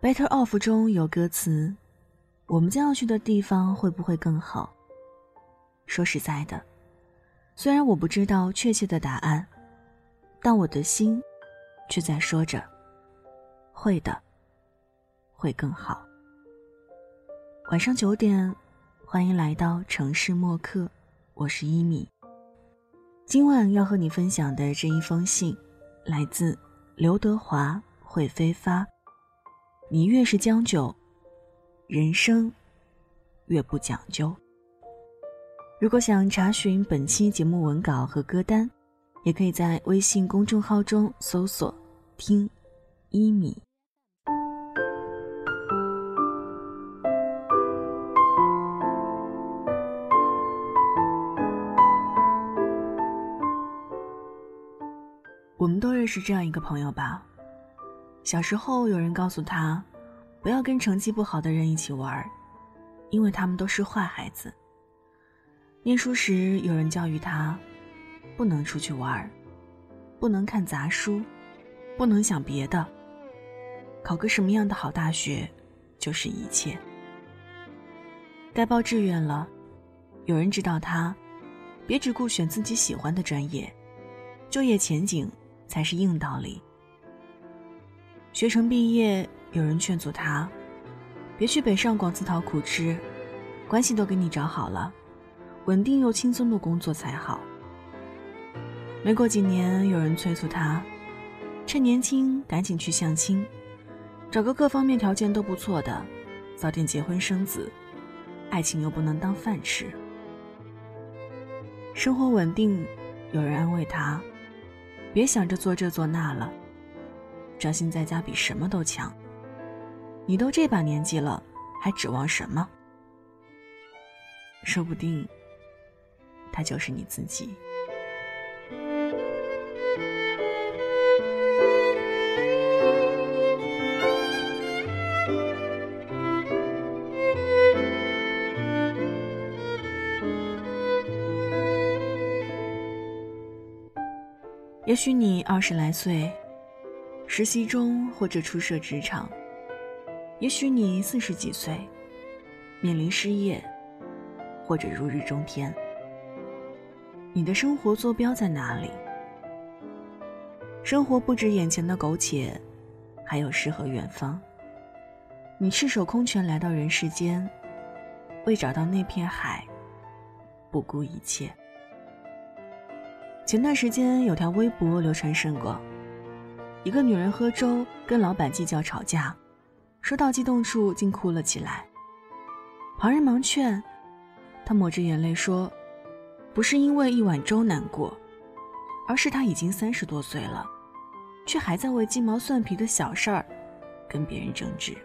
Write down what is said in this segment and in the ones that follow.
Better Off 中有歌词：“我们将要去的地方会不会更好？”说实在的，虽然我不知道确切的答案，但我的心却在说着：“会的，会更好。”晚上九点，欢迎来到城市默客，我是一米。今晚要和你分享的这一封信，来自刘德华、会飞发。你越是将就，人生越不讲究。如果想查询本期节目文稿和歌单，也可以在微信公众号中搜索“听一米”。我们都认识这样一个朋友吧。小时候，有人告诉他，不要跟成绩不好的人一起玩，因为他们都是坏孩子。念书时，有人教育他，不能出去玩，不能看杂书，不能想别的。考个什么样的好大学，就是一切。该报志愿了，有人指导他，别只顾选自己喜欢的专业，就业前景才是硬道理。学成毕业，有人劝阻他，别去北上广自讨苦吃，关系都给你找好了，稳定又轻松的工作才好。没过几年，有人催促他，趁年轻赶紧去相亲，找个各方面条件都不错的，早点结婚生子，爱情又不能当饭吃。生活稳定，有人安慰他，别想着做这做那了。专心在家比什么都强。你都这把年纪了，还指望什么？说不定，他就是你自己。也许你二十来岁。实习中或者初涉职场，也许你四十几岁，面临失业，或者如日中天。你的生活坐标在哪里？生活不止眼前的苟且，还有诗和远方。你赤手空拳来到人世间，为找到那片海，不顾一切。前段时间有条微博流传甚广。一个女人喝粥跟老板计较吵架，说到激动处竟哭了起来。旁人忙劝，她抹着眼泪说：“不是因为一碗粥难过，而是她已经三十多岁了，却还在为鸡毛蒜皮的小事儿跟别人争执。”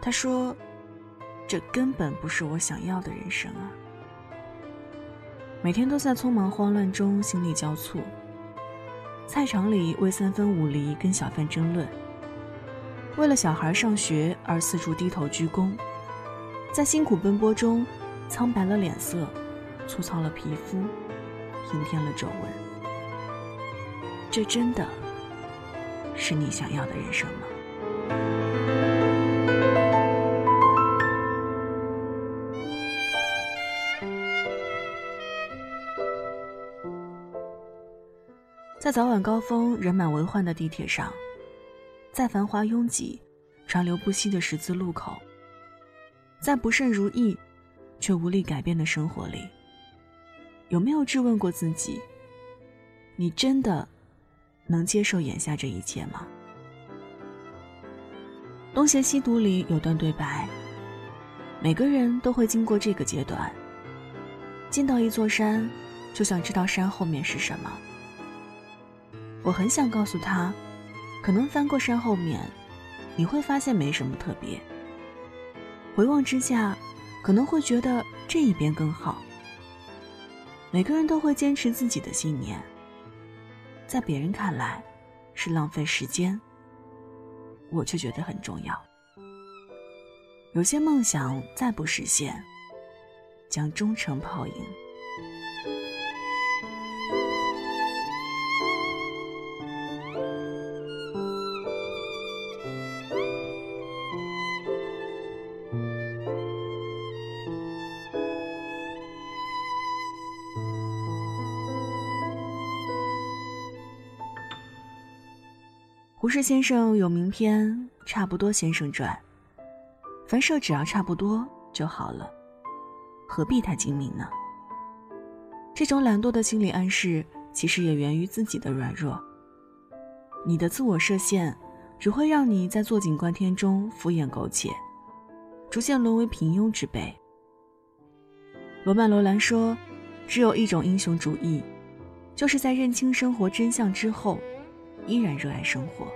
她说：“这根本不是我想要的人生啊！每天都在匆忙慌乱中心力交瘁。”菜场里为三分五厘跟小贩争论，为了小孩上学而四处低头鞠躬，在辛苦奔波中，苍白了脸色，粗糙了皮肤，平添了皱纹。这真的是你想要的人生吗？在早晚高峰人满为患的地铁上，在繁华拥挤、川流不息的十字路口，在不甚如意却无力改变的生活里，有没有质问过自己：你真的能接受眼下这一切吗？《东邪西毒》里有段对白：每个人都会经过这个阶段，进到一座山，就想知道山后面是什么。我很想告诉他，可能翻过山后面，你会发现没什么特别。回望之下，可能会觉得这一边更好。每个人都会坚持自己的信念，在别人看来是浪费时间，我却觉得很重要。有些梦想再不实现，将终成泡影。胡适先生有名篇《差不多先生传》，凡事只要差不多就好了，何必太精明呢？这种懒惰的心理暗示，其实也源于自己的软弱。你的自我设限，只会让你在坐井观天中敷衍苟且，逐渐沦为平庸之辈。罗曼·罗兰说：“只有一种英雄主义，就是在认清生活真相之后。”依然热爱生活。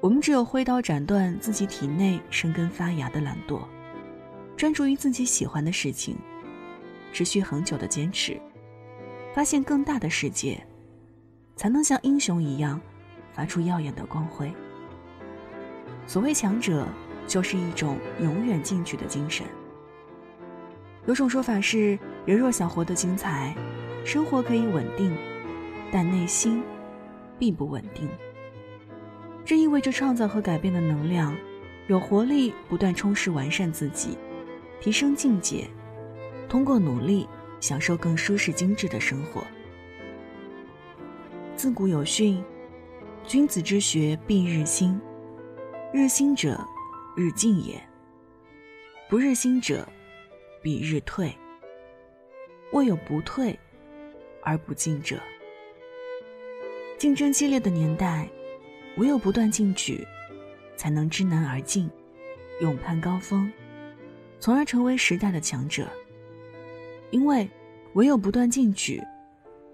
我们只有挥刀斩断自己体内生根发芽的懒惰，专注于自己喜欢的事情，持续恒久的坚持，发现更大的世界，才能像英雄一样，发出耀眼的光辉。所谓强者，就是一种永远进取的精神。有种说法是，人若想活得精彩，生活可以稳定，但内心。并不稳定，这意味着创造和改变的能量，有活力，不断充实完善自己，提升境界，通过努力享受更舒适精致的生活。自古有训：“君子之学必日新，日新者日进也；不日新者必日退。未有不退而不进者。”竞争激烈的年代，唯有不断进取，才能知难而进，勇攀高峰，从而成为时代的强者。因为唯有不断进取，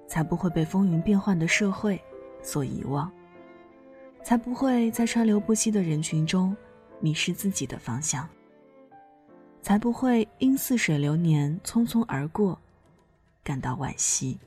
才不会被风云变幻的社会所遗忘，才不会在川流不息的人群中迷失自己的方向，才不会因似水流年匆匆而过感到惋惜。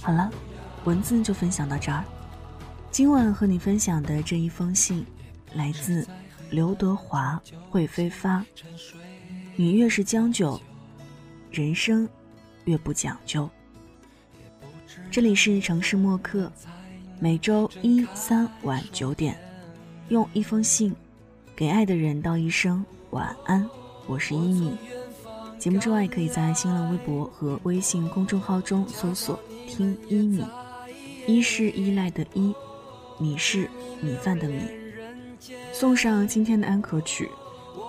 好了，文字就分享到这儿。今晚和你分享的这一封信，来自刘德华、会飞发。你越是将就，人生越不讲究。这里是城市默客，每周一、三晚九点，用一封信给爱的人道一声晚安。我是依米。节目之外，可以在新浪微博和微信公众号中搜索。听依米，依是依赖的依，米是米饭的米。送上今天的安可曲，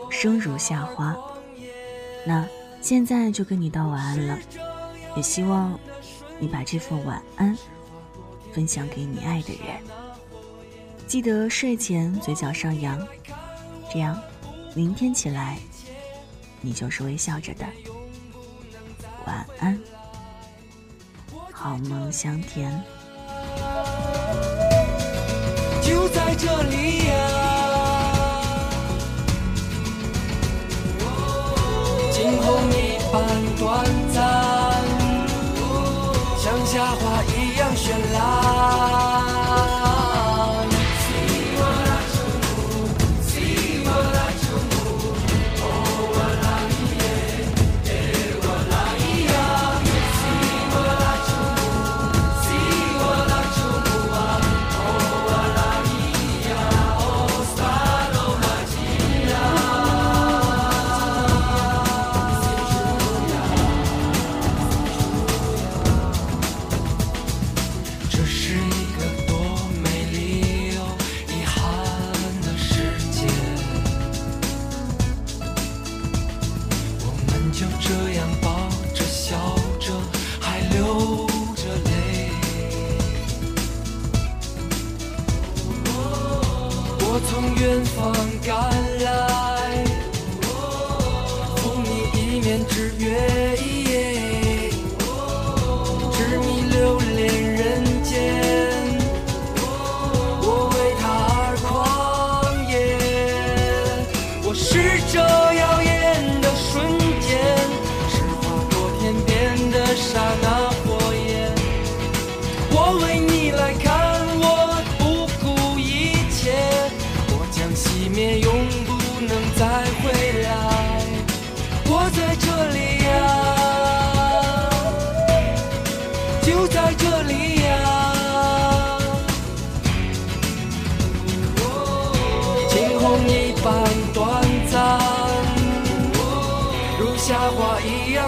生如夏花。那现在就跟你道晚安了，也希望你把这份晚安分享给你爱的人。记得睡前嘴角上扬，这样明天起来你就是微笑着的。晚安。好梦香甜，再